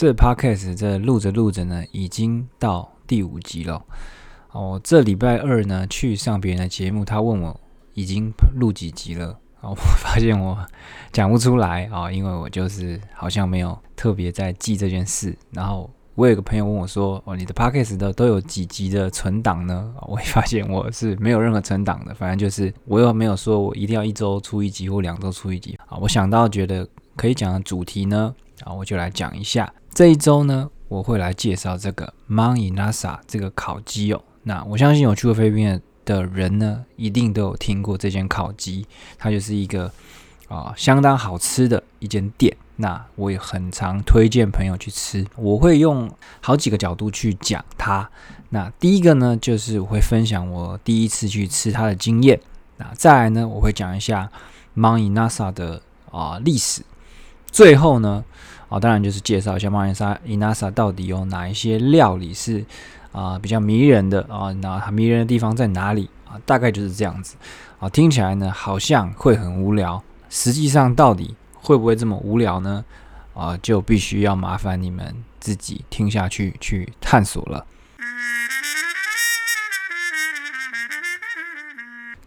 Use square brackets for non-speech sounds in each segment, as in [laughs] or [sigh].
这 podcast 这录着录着呢，已经到第五集了。哦，这礼拜二呢去上别人的节目，他问我已经录几集了。哦，[laughs] 我发现我讲不出来啊，因为我就是好像没有特别在记这件事。然后我有个朋友问我说：“哦，你的 podcast 的都有几集的存档呢？”我会发现我是没有任何存档的，反正就是我又没有说我一定要一周出一集或两周出一集啊。我想到觉得可以讲的主题呢，啊，我就来讲一下。这一周呢，我会来介绍这个 Mount Inasa 这个烤鸡哦。那我相信有去过菲律宾的人呢，一定都有听过这间烤鸡，它就是一个啊相当好吃的一间店。那我也很常推荐朋友去吃。我会用好几个角度去讲它。那第一个呢，就是我会分享我第一次去吃它的经验。那再来呢，我会讲一下 Mount Inasa 的啊历史。最后呢。啊，当然就是介绍一下马尼沙伊纳萨到底有哪一些料理是啊比较迷人的啊，那迷人的地方在哪里啊？大概就是这样子啊，听起来呢好像会很无聊，实际上到底会不会这么无聊呢？啊，就必须要麻烦你们自己听下去去探索了。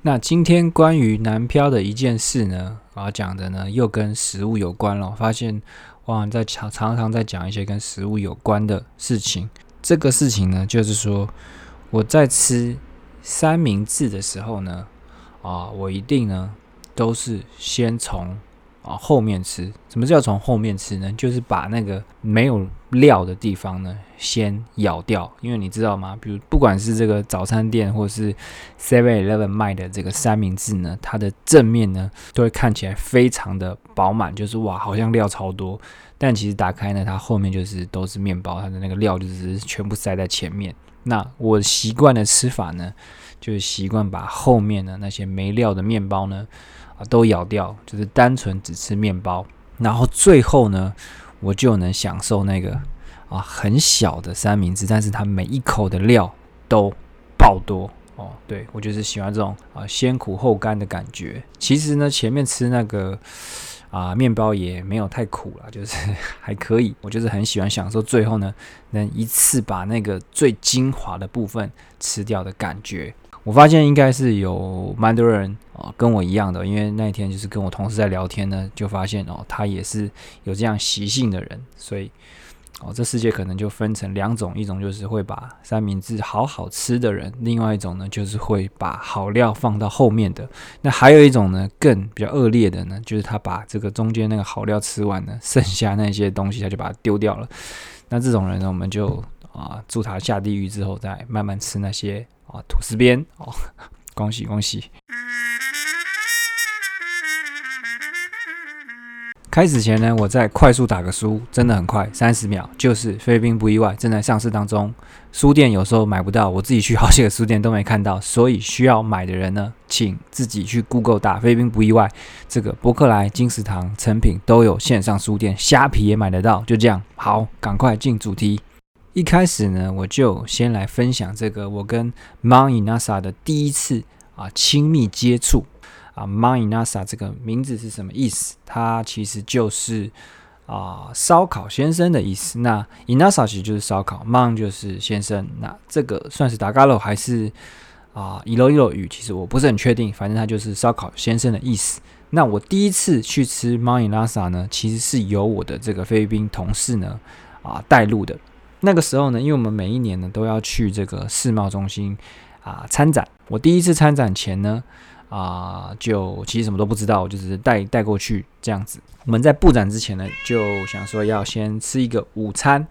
那今天关于南漂的一件事呢，我要讲的呢又跟食物有关了，发现。哇，在常常常在讲一些跟食物有关的事情。这个事情呢，就是说我在吃三明治的时候呢，啊，我一定呢都是先从。啊，后面吃，什么叫从后面吃呢？就是把那个没有料的地方呢，先咬掉。因为你知道吗？比如不管是这个早餐店或是 Seven Eleven 卖的这个三明治呢，它的正面呢都会看起来非常的饱满，就是哇，好像料超多。但其实打开呢，它后面就是都是面包，它的那个料就是全部塞在前面。那我习惯的吃法呢，就是习惯把后面的那些没料的面包呢。都咬掉，就是单纯只吃面包，然后最后呢，我就能享受那个啊很小的三明治，但是它每一口的料都爆多哦。对我就是喜欢这种啊先苦后甘的感觉。其实呢，前面吃那个啊面包也没有太苦了，就是 [laughs] 还可以。我就是很喜欢享受最后呢，能一次把那个最精华的部分吃掉的感觉。我发现应该是有蛮多人啊跟我一样的，因为那一天就是跟我同事在聊天呢，就发现哦，他也是有这样习性的人，所以哦，这世界可能就分成两种，一种就是会把三明治好好吃的人，另外一种呢就是会把好料放到后面的。那还有一种呢更比较恶劣的呢，就是他把这个中间那个好料吃完了，剩下那些东西他就把它丢掉了。那这种人呢，我们就啊祝他下地狱之后再慢慢吃那些。啊，吐司边哦，恭 [laughs] 喜恭喜！开始前呢，我再快速打个书，真的很快，三十秒，就是菲律宾不意外正在上市当中。书店有时候买不到，我自己去好几个书店都没看到，[laughs] 所以需要买的人呢，请自己去 Google 打菲律宾不意外，这个伯克莱、金石堂、成品都有线上书店，虾皮也买得到。就这样，好，赶快进主题。一开始呢，我就先来分享这个我跟 Mount Inasa 的第一次啊亲密接触啊。Mount Inasa 这个名字是什么意思？它其实就是啊烧烤先生的意思。那 Inasa 其实就是烧烤，Mount 就是先生。那这个算是达嘎罗还是啊伊洛伊洛语？其实我不是很确定，反正它就是烧烤先生的意思。那我第一次去吃 Mount Inasa 呢，其实是由我的这个菲律宾同事呢啊带路的。那个时候呢，因为我们每一年呢都要去这个世贸中心啊参展。我第一次参展前呢，啊，就其实什么都不知道，就是带带过去这样子。我们在布展之前呢，就想说要先吃一个午餐。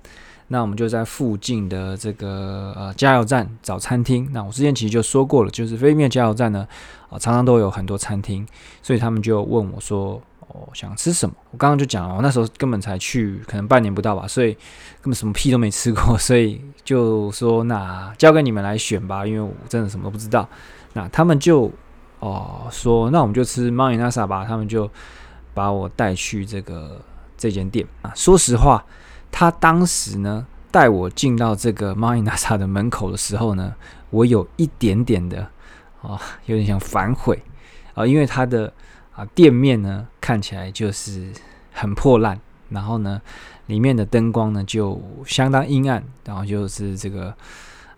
那我们就在附近的这个呃加油站找餐厅。那我之前其实就说过了，就是飞面加油站呢啊常常都有很多餐厅，所以他们就问我说。哦，想吃什么？我刚刚就讲了，我那时候根本才去，可能半年不到吧，所以根本什么屁都没吃过，所以就说那交给你们来选吧，因为我真的什么都不知道。那他们就哦说，那我们就吃 m a n a s a 吧。他们就把我带去这个这间店啊。说实话，他当时呢带我进到这个 m a n a s a 的门口的时候呢，我有一点点的啊，有点想反悔啊，因为他的啊。店面呢看起来就是很破烂，然后呢里面的灯光呢就相当阴暗，然后就是这个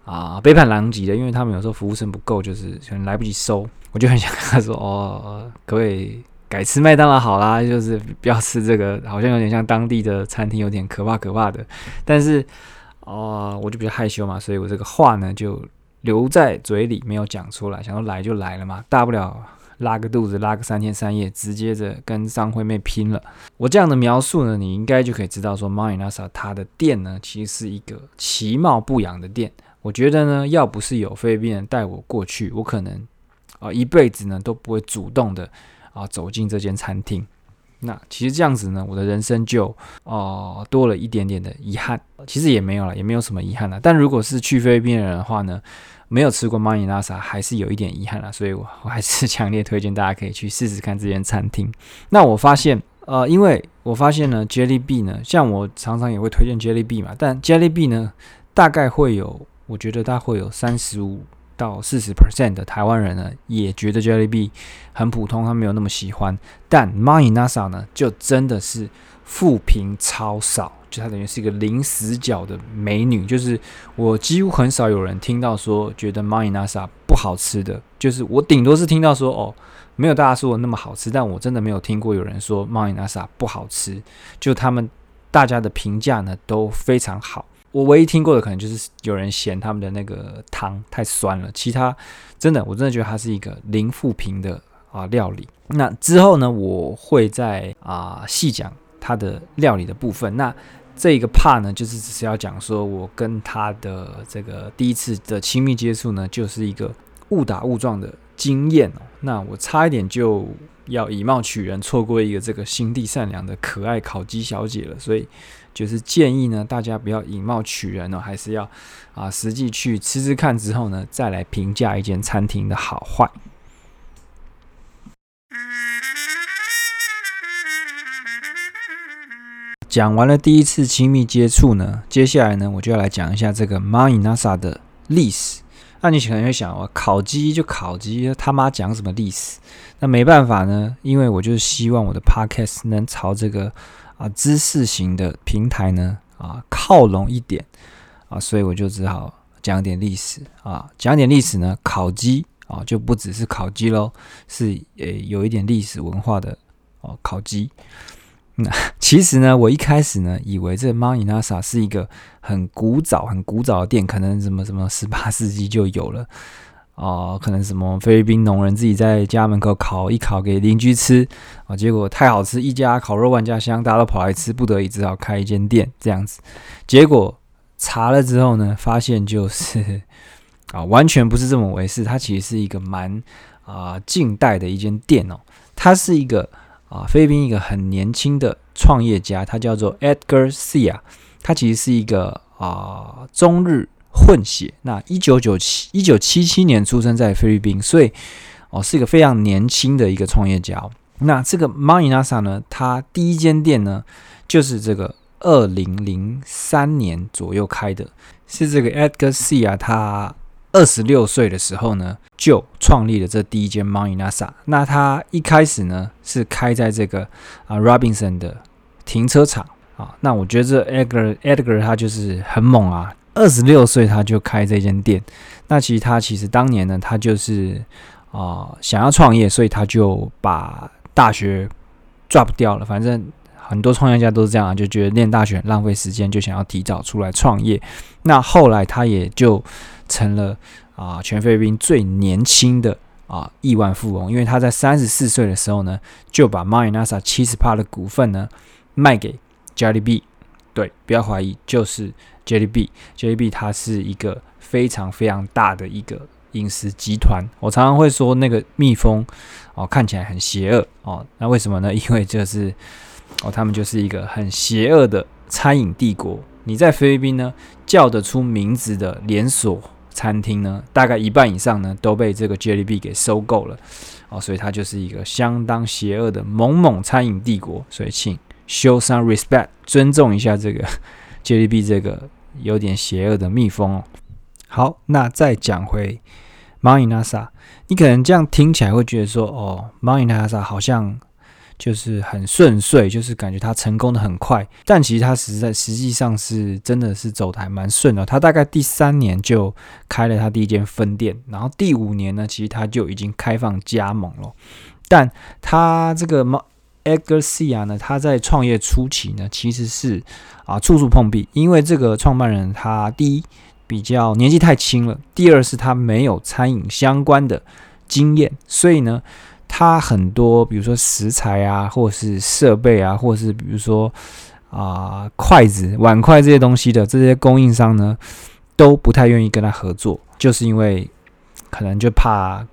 啊杯盘狼藉的，因为他们有时候服务生不够，就是可能来不及收。我就很想跟他说：“哦，各位改吃麦当劳好啦，就是不要吃这个，好像有点像当地的餐厅，有点可怕可怕的。”但是哦，我就比较害羞嘛，所以我这个话呢就留在嘴里没有讲出来，想说来就来了嘛，大不了。拉个肚子，拉个三天三夜，直接着跟张惠妹拼了。我这样的描述呢，你应该就可以知道说，Marinasa 它的店呢，其实是一个其貌不扬的店。我觉得呢，要不是有菲律宾人带我过去，我可能啊一辈子呢都不会主动的啊走进这间餐厅。那其实这样子呢，我的人生就哦多了一点点的遗憾。其实也没有了，也没有什么遗憾了。但如果是去菲律宾人的话呢？没有吃过 Manila 沙还是有一点遗憾了，所以我我还是 [laughs] 强烈推荐大家可以去试试看这间餐厅。那我发现，呃，因为我发现呢，Jelly B 呢，像我常常也会推荐 Jelly B 嘛，但 Jelly B 呢，大概会有，我觉得它会有三十五到四十 percent 的台湾人呢，也觉得 Jelly B 很普通，他没有那么喜欢。但 m a n i Nasa 呢，就真的是负评超少。就它等于是一个零死角的美女，就是我几乎很少有人听到说觉得 Marinasa 不好吃的，就是我顶多是听到说哦，没有大家说的那么好吃，但我真的没有听过有人说 Marinasa 不好吃，就他们大家的评价呢都非常好。我唯一听过的可能就是有人嫌他们的那个汤太酸了，其他真的我真的觉得它是一个零负评的啊料理。那之后呢，我会在啊细讲它的料理的部分。那这一个 part 呢，就是只是要讲说，我跟他的这个第一次的亲密接触呢，就是一个误打误撞的经验。那我差一点就要以貌取人，错过一个这个心地善良的可爱烤鸡小姐了。所以就是建议呢，大家不要以貌取人哦，还是要啊实际去吃吃看之后呢，再来评价一间餐厅的好坏。讲完了第一次亲密接触呢，接下来呢，我就要来讲一下这个 Marinasa 的历史。那你可能会想，我烤鸡就烤鸡，他妈讲什么历史？那没办法呢，因为我就是希望我的 Podcast 能朝这个啊知识型的平台呢啊靠拢一点啊，所以我就只好讲点历史啊，讲点历史呢，烤鸡啊就不只是烤鸡喽，是呃有一点历史文化的哦，烤鸡。那其实呢，我一开始呢，以为这 Marinasa 是一个很古早、很古早的店，可能什么什么十八世纪就有了哦，可能什么菲律宾农人自己在家门口烤一烤给邻居吃啊，结果太好吃，一家烤肉万家香，大家都跑来吃，不得已只好开一间店这样子。结果查了之后呢，发现就是 [laughs] 啊，完全不是这么回事，它其实是一个蛮啊近代的一间店哦，它是一个。啊，菲律宾一个很年轻的创业家，他叫做 Edgar Sia，他其实是一个啊中日混血。那一九九七一九七七年出生在菲律宾，所以哦是一个非常年轻的一个创业家。那这个 Marinasa 呢，他第一间店呢就是这个二零零三年左右开的，是这个 Edgar C 啊他。二十六岁的时候呢，就创立了这第一间 Marinasa。那他一开始呢是开在这个啊 Robinson 的停车场啊。那我觉得这 Edgar Edgar 他就是很猛啊，二十六岁他就开这间店。那其实他其实当年呢，他就是啊想要创业，所以他就把大学 drop 掉了。反正很多创业家都是这样，就觉得念大学很浪费时间，就想要提早出来创业。那后来他也就。成了啊，全菲律宾最年轻的啊亿万富翁，因为他在三十四岁的时候呢，就把 Marinasa 七十帕的股份呢卖给 Jelly B。对，不要怀疑，就是 Jelly B。Jelly B 它是一个非常非常大的一个饮食集团。我常常会说那个蜜蜂哦，看起来很邪恶哦。那为什么呢？因为就是哦，他们就是一个很邪恶的餐饮帝国。你在菲律宾呢叫得出名字的连锁。餐厅呢，大概一半以上呢都被这个 Jelly B 给收购了哦，所以它就是一个相当邪恶的猛猛餐饮帝国。所以请 show some respect，尊重一下这个 JDB 这个有点邪恶的蜜蜂哦。好，那再讲回 Marinasa，你可能这样听起来会觉得说，哦，Marinasa 好像就是很顺遂，就是感觉他成功的很快。但其实他实在实际上是真的是走的还蛮顺的。他大概第三年就开了他第一间分店，然后第五年呢，其实他就已经开放加盟了。但他这个 Edgar Edgar C 啊呢，他在创业初期呢，其实是啊处处碰壁，因为这个创办人他第一比较年纪太轻了，第二是他没有餐饮相关的经验，所以呢，他很多比如说食材啊，或是设备啊，或是比如说啊筷子、碗筷这些东西的这些供应商呢，都不太愿意跟他合作，就是因为可能就怕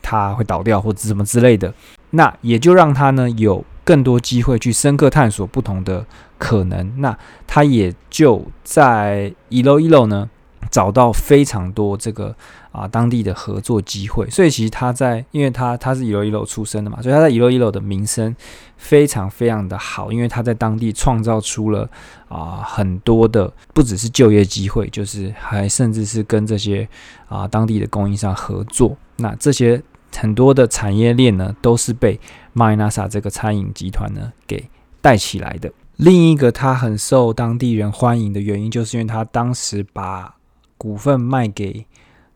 他会倒掉或者什么之类的，那也就让他呢有。更多机会去深刻探索不同的可能，那他也就在一楼一楼呢找到非常多这个啊当地的合作机会，所以其实他在，因为他他是一楼一楼出身的嘛，所以他在一楼一楼的名声非常非常的好，因为他在当地创造出了啊很多的不只是就业机会，就是还甚至是跟这些啊当地的供应商合作，那这些。很多的产业链呢，都是被 Marinasa 这个餐饮集团呢给带起来的。另一个他很受当地人欢迎的原因，就是因为他当时把股份卖给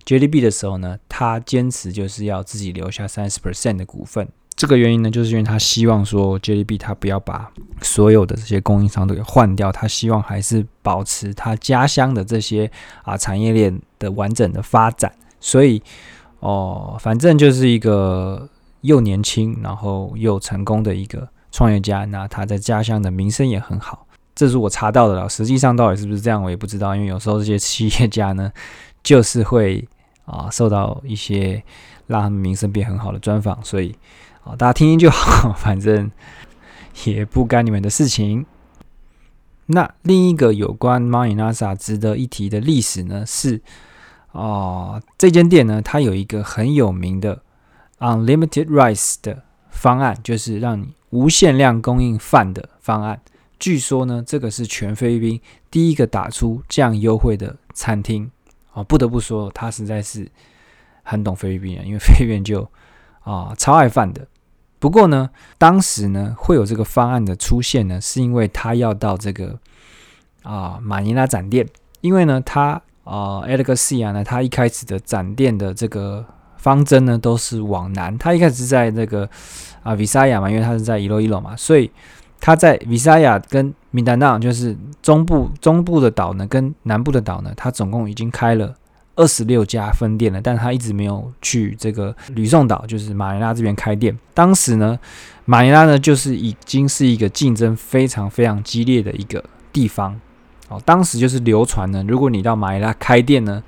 JDB 的时候呢，他坚持就是要自己留下三十 percent 的股份。这个原因呢，就是因为他希望说 JDB 他不要把所有的这些供应商都给换掉，他希望还是保持他家乡的这些啊产业链的完整的发展，所以。哦，反正就是一个又年轻，然后又成功的一个创业家。那他在家乡的名声也很好，这是我查到的了。实际上到底是不是这样，我也不知道。因为有时候这些企业家呢，就是会啊受到一些让他们名声变很好的专访，所以啊大家听听就好，反正也不干你们的事情。那另一个有关 Marinasa 值得一提的历史呢是。哦，这间店呢，它有一个很有名的 unlimited rice 的方案，就是让你无限量供应饭的方案。据说呢，这个是全菲律宾第一个打出这样优惠的餐厅。哦，不得不说，他实在是很懂菲律宾人，因为菲律宾就啊超爱饭的。不过呢，当时呢会有这个方案的出现呢，是因为他要到这个啊马尼拉展店，因为呢他。啊 e d g a r C 啊，呢，他一开始的展店的这个方针呢，都是往南。他一开始在那个啊 Visaya 嘛，因为他是在一楼一楼嘛，所以他在 Visaya 跟米丹纳，就是中部中部的岛呢，跟南部的岛呢，他总共已经开了二十六家分店了，但他一直没有去这个吕宋岛，就是马尼拉这边开店。当时呢，马尼拉呢，就是已经是一个竞争非常非常激烈的一个地方。哦，当时就是流传呢，如果你到马尼拉开店呢，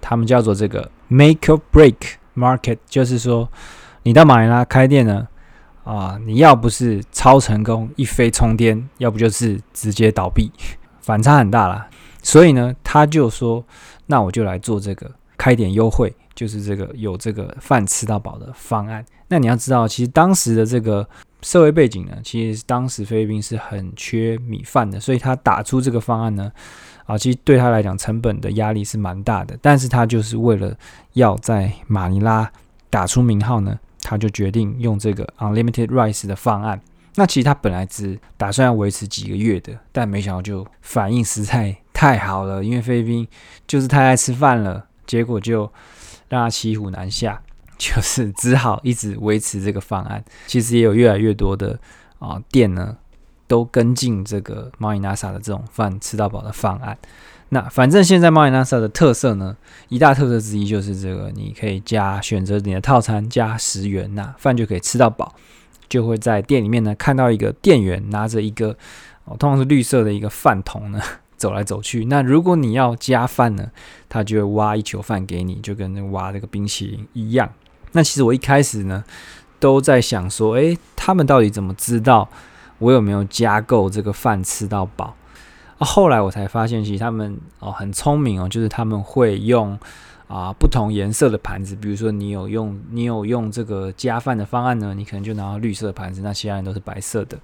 他们叫做这个 make or break market，就是说你到马尼拉开店呢，啊，你要不是超成功一飞冲天，要不就是直接倒闭，[laughs] 反差很大啦。所以呢，他就说，那我就来做这个开点优惠，就是这个有这个饭吃到饱的方案。那你要知道，其实当时的这个。社会背景呢，其实当时菲律宾是很缺米饭的，所以他打出这个方案呢，啊，其实对他来讲成本的压力是蛮大的。但是他就是为了要在马尼拉打出名号呢，他就决定用这个 unlimited rice 的方案。那其实他本来只打算要维持几个月的，但没想到就反应实在太好了，因为菲律宾就是太爱吃饭了，结果就让他骑虎难下。就是只好一直维持这个方案。其实也有越来越多的啊店呢，都跟进这个猫眼 NASA 的这种饭吃到饱的方案。那反正现在猫眼 NASA 的特色呢，一大特色之一就是这个，你可以加选择你的套餐加十元，那饭就可以吃到饱。就会在店里面呢看到一个店员拿着一个哦，通常是绿色的一个饭桶呢 [laughs] 走来走去。那如果你要加饭呢，他就会挖一球饭给你，就跟那挖这个冰淇淋一样。那其实我一开始呢，都在想说，诶，他们到底怎么知道我有没有加够这个饭吃到饱？后来我才发现，其实他们哦很聪明哦，就是他们会用啊不同颜色的盘子，比如说你有用你有用这个加饭的方案呢，你可能就拿到绿色的盘子，那其他人都是白色的。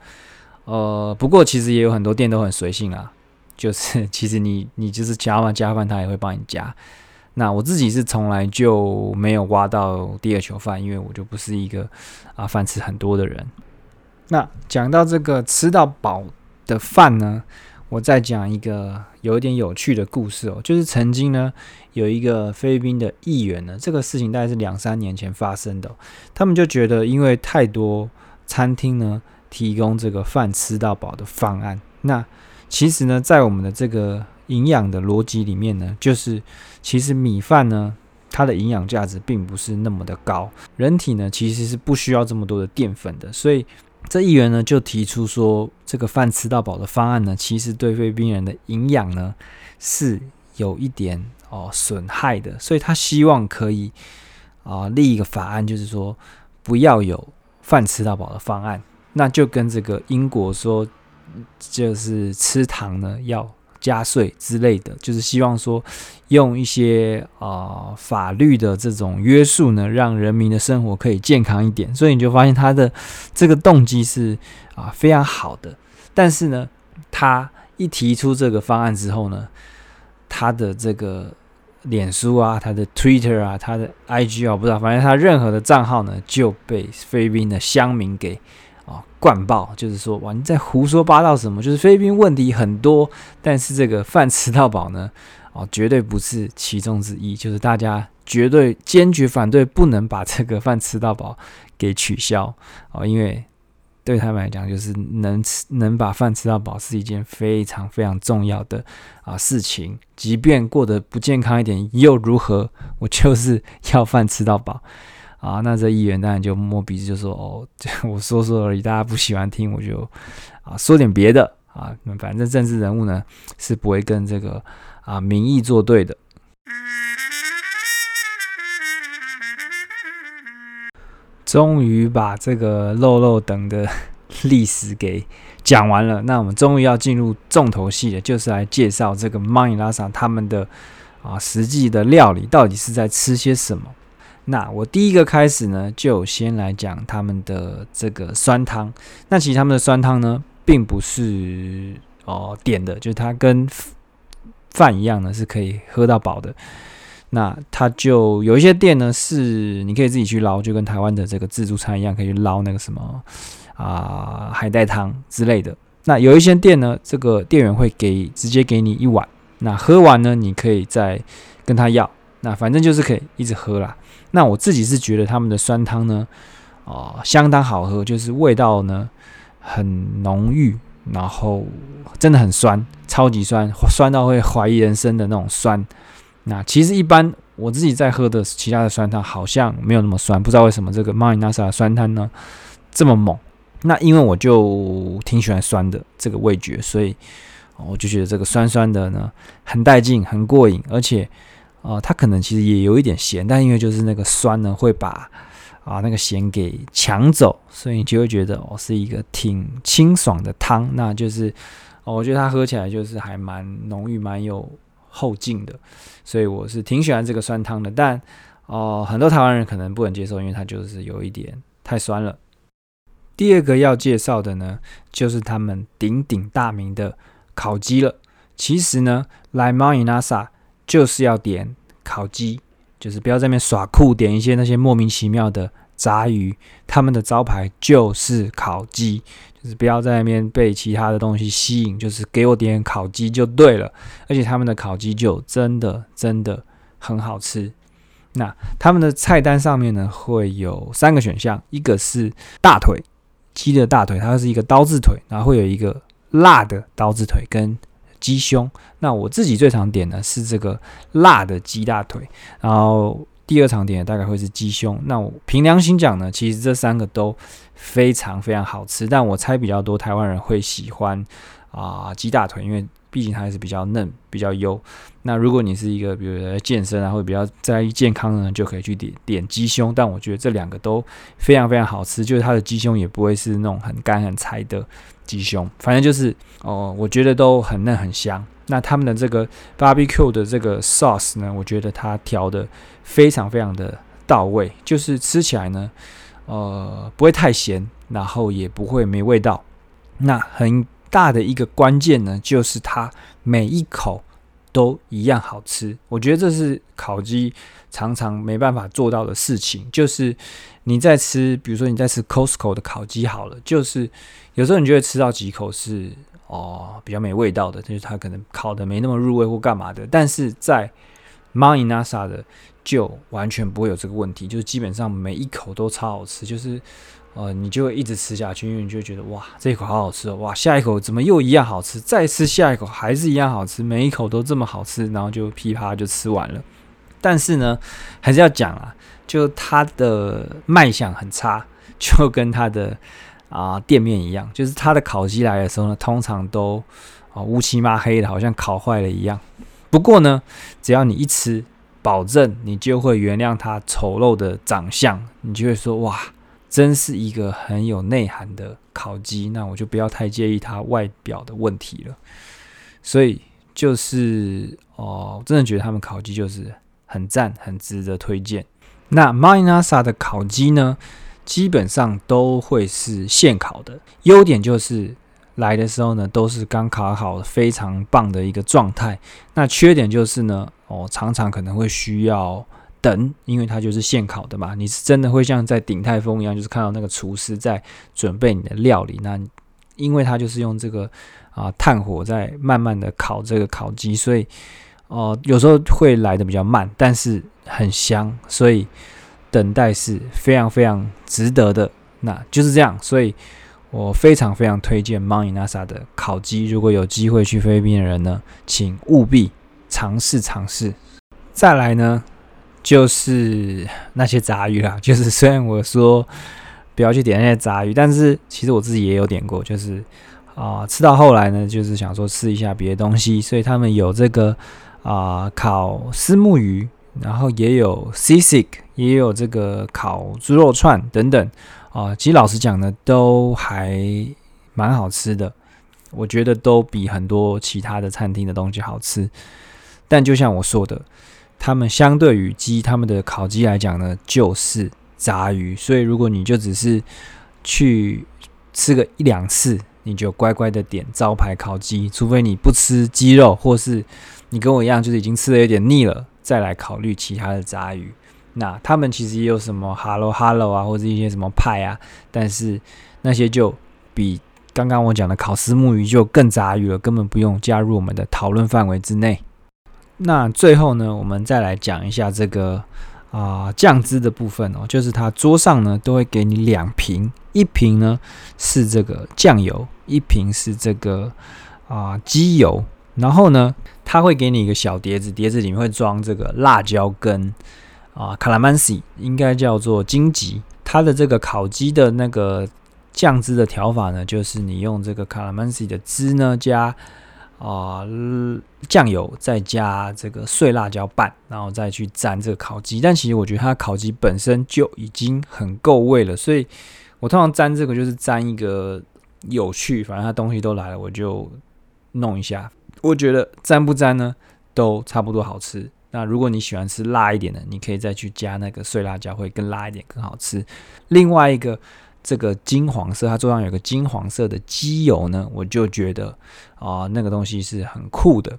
呃，不过其实也有很多店都很随性啊，就是 [laughs] 其实你你就是加完加饭，他也会帮你加。那我自己是从来就没有挖到第二球饭，因为我就不是一个啊饭吃很多的人。那讲到这个吃到饱的饭呢，我再讲一个有一点有趣的故事哦，就是曾经呢有一个菲律宾的议员呢，这个事情大概是两三年前发生的，他们就觉得因为太多餐厅呢提供这个饭吃到饱的方案，那其实呢在我们的这个营养的逻辑里面呢，就是其实米饭呢。它的营养价值并不是那么的高，人体呢其实是不需要这么多的淀粉的，所以这议员呢就提出说，这个饭吃到饱的方案呢，其实对菲律宾人的营养呢是有一点哦损害的，所以他希望可以啊立一个法案，就是说不要有饭吃到饱的方案，那就跟这个英国说，就是吃糖呢要。加税之类的，就是希望说用一些啊法律的这种约束呢，让人民的生活可以健康一点。所以你就发现他的这个动机是啊非常好的。但是呢，他一提出这个方案之后呢，他的这个脸书啊、他的 Twitter 啊、他的 IG 啊，不知道，反正他任何的账号呢就被菲律宾的乡民给。啊，灌爆就是说，哇，你在胡说八道什么？就是菲律宾问题很多，但是这个饭吃到饱呢，哦，绝对不是其中之一。就是大家绝对坚决反对，不能把这个饭吃到饱给取消哦，因为对他们来讲，就是能吃能把饭吃到饱是一件非常非常重要的啊事情。即便过得不健康一点又如何？我就是要饭吃到饱。啊，那这议员当然就摸鼻子就说：“哦，[laughs] 我说说而已，大家不喜欢听，我就啊说点别的啊。反正政治人物呢是不会跟这个啊民意作对的。[laughs] ”终于把这个漏漏等的历史给讲完了，那我们终于要进入重头戏了，就是来介绍这个 m 尼拉萨他们的啊实际的料理到底是在吃些什么。那我第一个开始呢，就先来讲他们的这个酸汤。那其实他们的酸汤呢，并不是哦点的，就是它跟饭一样呢，是可以喝到饱的。那它就有一些店呢，是你可以自己去捞，就跟台湾的这个自助餐一样，可以去捞那个什么啊海带汤之类的。那有一些店呢，这个店员会给直接给你一碗，那喝完呢，你可以再跟他要。那反正就是可以一直喝啦。那我自己是觉得他们的酸汤呢，哦，相当好喝，就是味道呢很浓郁，然后真的很酸，超级酸，酸到会怀疑人生的那种酸。那其实一般我自己在喝的其他的酸汤好像没有那么酸，不知道为什么这个 m 尼 n a s a 酸汤呢这么猛。那因为我就挺喜欢酸的这个味觉，所以我就觉得这个酸酸的呢很带劲，很过瘾，而且。哦，它可能其实也有一点咸，但因为就是那个酸呢，会把啊那个咸给抢走，所以你就会觉得哦是一个挺清爽的汤。那就是哦，我觉得它喝起来就是还蛮浓郁、蛮有后劲的，所以我是挺喜欢这个酸汤的。但哦，很多台湾人可能不能接受，因为它就是有一点太酸了。第二个要介绍的呢，就是他们鼎鼎大名的烤鸡了。其实呢，来马伊纳萨。就是要点烤鸡，就是不要在那边耍酷，点一些那些莫名其妙的杂鱼。他们的招牌就是烤鸡，就是不要在那边被其他的东西吸引，就是给我点烤鸡就对了。而且他们的烤鸡就真的真的很好吃。那他们的菜单上面呢会有三个选项，一个是大腿鸡的大腿，它是一个刀字腿，然后会有一个辣的刀字腿跟。鸡胸，那我自己最常点的是这个辣的鸡大腿，然后第二常点的大概会是鸡胸。那我凭良心讲呢，其实这三个都非常非常好吃，但我猜比较多台湾人会喜欢啊鸡大腿，因为毕竟它还是比较嫩、比较优。那如果你是一个比如健身啊，或者比较在意健康的呢，就可以去点点鸡胸。但我觉得这两个都非常非常好吃，就是它的鸡胸也不会是那种很干很柴的。鸡胸，反正就是哦，我觉得都很嫩很香。那他们的这个 barbecue 的这个 sauce 呢，我觉得它调的非常非常的到位，就是吃起来呢，呃，不会太咸，然后也不会没味道。那很大的一个关键呢，就是它每一口都一样好吃。我觉得这是烤鸡常常没办法做到的事情，就是你在吃，比如说你在吃 Costco 的烤鸡好了，就是有时候你就会吃到几口是哦比较没味道的，就是它可能烤的没那么入味或干嘛的，但是在 m a i Nasa 的就完全不会有这个问题，就是基本上每一口都超好吃，就是呃你就会一直吃下去，因为你就觉得哇这一口好好吃哦，哇下一口怎么又一样好吃，再吃下一口还是一样好吃，每一口都这么好吃，然后就噼啪就吃完了。但是呢，还是要讲啊，就它的卖相很差，就跟它的啊店面一样，就是它的烤鸡来的时候呢，通常都啊乌漆抹黑的，好像烤坏了一样。不过呢，只要你一吃，保证你就会原谅它丑陋的长相，你就会说哇，真是一个很有内涵的烤鸡。那我就不要太介意它外表的问题了。所以就是哦，真的觉得他们烤鸡就是很赞，很值得推荐。那 Minasa 的烤鸡呢，基本上都会是现烤的，优点就是。来的时候呢，都是刚烤好，非常棒的一个状态。那缺点就是呢，哦，常常可能会需要等，因为它就是现烤的嘛。你是真的会像在鼎泰丰一样，就是看到那个厨师在准备你的料理。那因为它就是用这个啊炭火在慢慢的烤这个烤鸡，所以哦有时候会来的比较慢，但是很香，所以等待是非常非常值得的。那就是这样，所以。我非常非常推荐 m o n i Nasa 的烤鸡，如果有机会去菲律宾的人呢，请务必尝试尝试。再来呢，就是那些杂鱼啦，[laughs] 就是虽然我说不要去点那些杂鱼，但是其实我自己也有点过，就是啊，吃到后来呢，就是想说试一下别的东西，所以他们有这个啊烤丝木鱼，然后也有 sisig，也有这个烤猪肉串等等。啊，其实老实讲呢，都还蛮好吃的。我觉得都比很多其他的餐厅的东西好吃。但就像我说的，他们相对于鸡，他们的烤鸡来讲呢，就是杂鱼。所以如果你就只是去吃个一两次，你就乖乖的点招牌烤鸡，除非你不吃鸡肉，或是你跟我一样，就是已经吃的有点腻了，再来考虑其他的杂鱼。那他们其实也有什么 Hello Hello 啊，或者一些什么派啊，但是那些就比刚刚我讲的烤丝木鱼就更杂鱼了，根本不用加入我们的讨论范围之内。那最后呢，我们再来讲一下这个啊酱汁的部分哦，就是它桌上呢都会给你两瓶，一瓶呢是这个酱油，一瓶是这个啊鸡油，然后呢它会给你一个小碟子，碟子里面会装这个辣椒跟。啊，卡拉曼西应该叫做荆棘。它的这个烤鸡的那个酱汁的调法呢，就是你用这个卡拉曼西的汁呢，加啊酱油，再加这个碎辣椒瓣，然后再去蘸这个烤鸡。但其实我觉得它烤鸡本身就已经很够味了，所以我通常沾这个就是沾一个有趣，反正它东西都来了，我就弄一下。我觉得沾不沾呢，都差不多好吃。那如果你喜欢吃辣一点的，你可以再去加那个碎辣椒，会更辣一点，更好吃。另外一个，这个金黄色，它桌上有个金黄色的机油呢，我就觉得啊，那个东西是很酷的。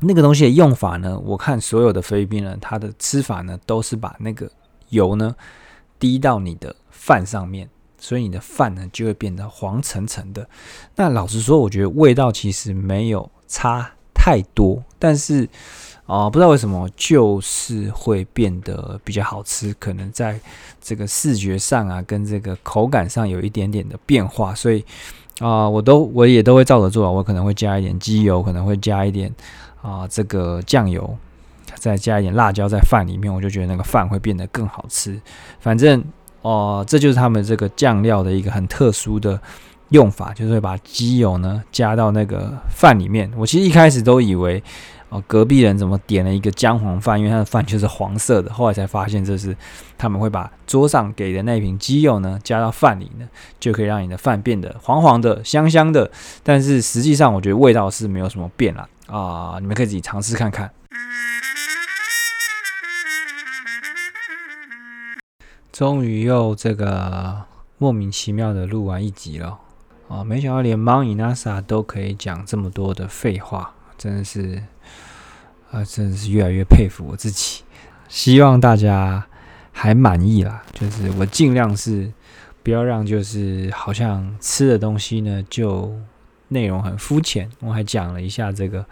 那个东西的用法呢，我看所有的菲律宾人他的吃法呢，都是把那个油呢滴到你的饭上面，所以你的饭呢就会变得黄澄澄的。那老实说，我觉得味道其实没有差太多，但是。啊，不知道为什么，就是会变得比较好吃，可能在这个视觉上啊，跟这个口感上有一点点的变化，所以啊，我都我也都会照着做，我可能会加一点鸡油，可能会加一点啊这个酱油，再加一点辣椒在饭里面，我就觉得那个饭会变得更好吃。反正哦，这就是他们这个酱料的一个很特殊的用法，就是会把鸡油呢加到那个饭里面。我其实一开始都以为。哦，隔壁人怎么点了一个姜黄饭？因为他的饭就是黄色的。后来才发现，这是他们会把桌上给的那瓶鸡油呢加到饭里呢，就可以让你的饭变得黄黄的、香香的。但是实际上，我觉得味道是没有什么变了啊！你们可以自己尝试看看。终于又这个莫名其妙的录完一集了啊！没想到连 Money NASA 都可以讲这么多的废话，真的是。啊，真的是越来越佩服我自己。希望大家还满意啦，就是我尽量是不要让就是好像吃的东西呢就内容很肤浅。我还讲了一下这个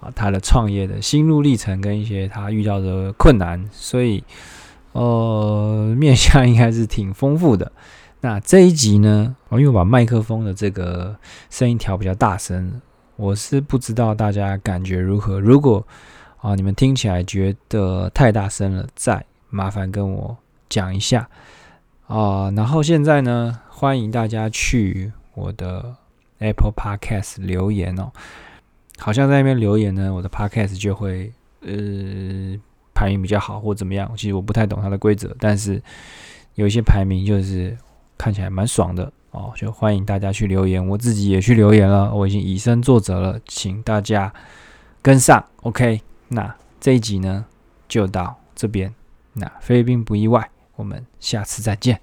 啊他的创业的心路历程跟一些他遇到的困难，所以呃面向应该是挺丰富的。那这一集呢，我因为把麦克风的这个声音调比较大声，我是不知道大家感觉如何。如果啊你们听起来觉得太大声了，再麻烦跟我讲一下啊。然后现在呢，欢迎大家去我的 Apple Podcast 留言哦。好像在那边留言呢，我的 Podcast 就会呃排名比较好或怎么样。其实我不太懂它的规则，但是有一些排名就是。看起来蛮爽的哦，就欢迎大家去留言，我自己也去留言了，我已经以身作则了，请大家跟上，OK？那这一集呢就到这边，那非兵不意外，我们下次再见。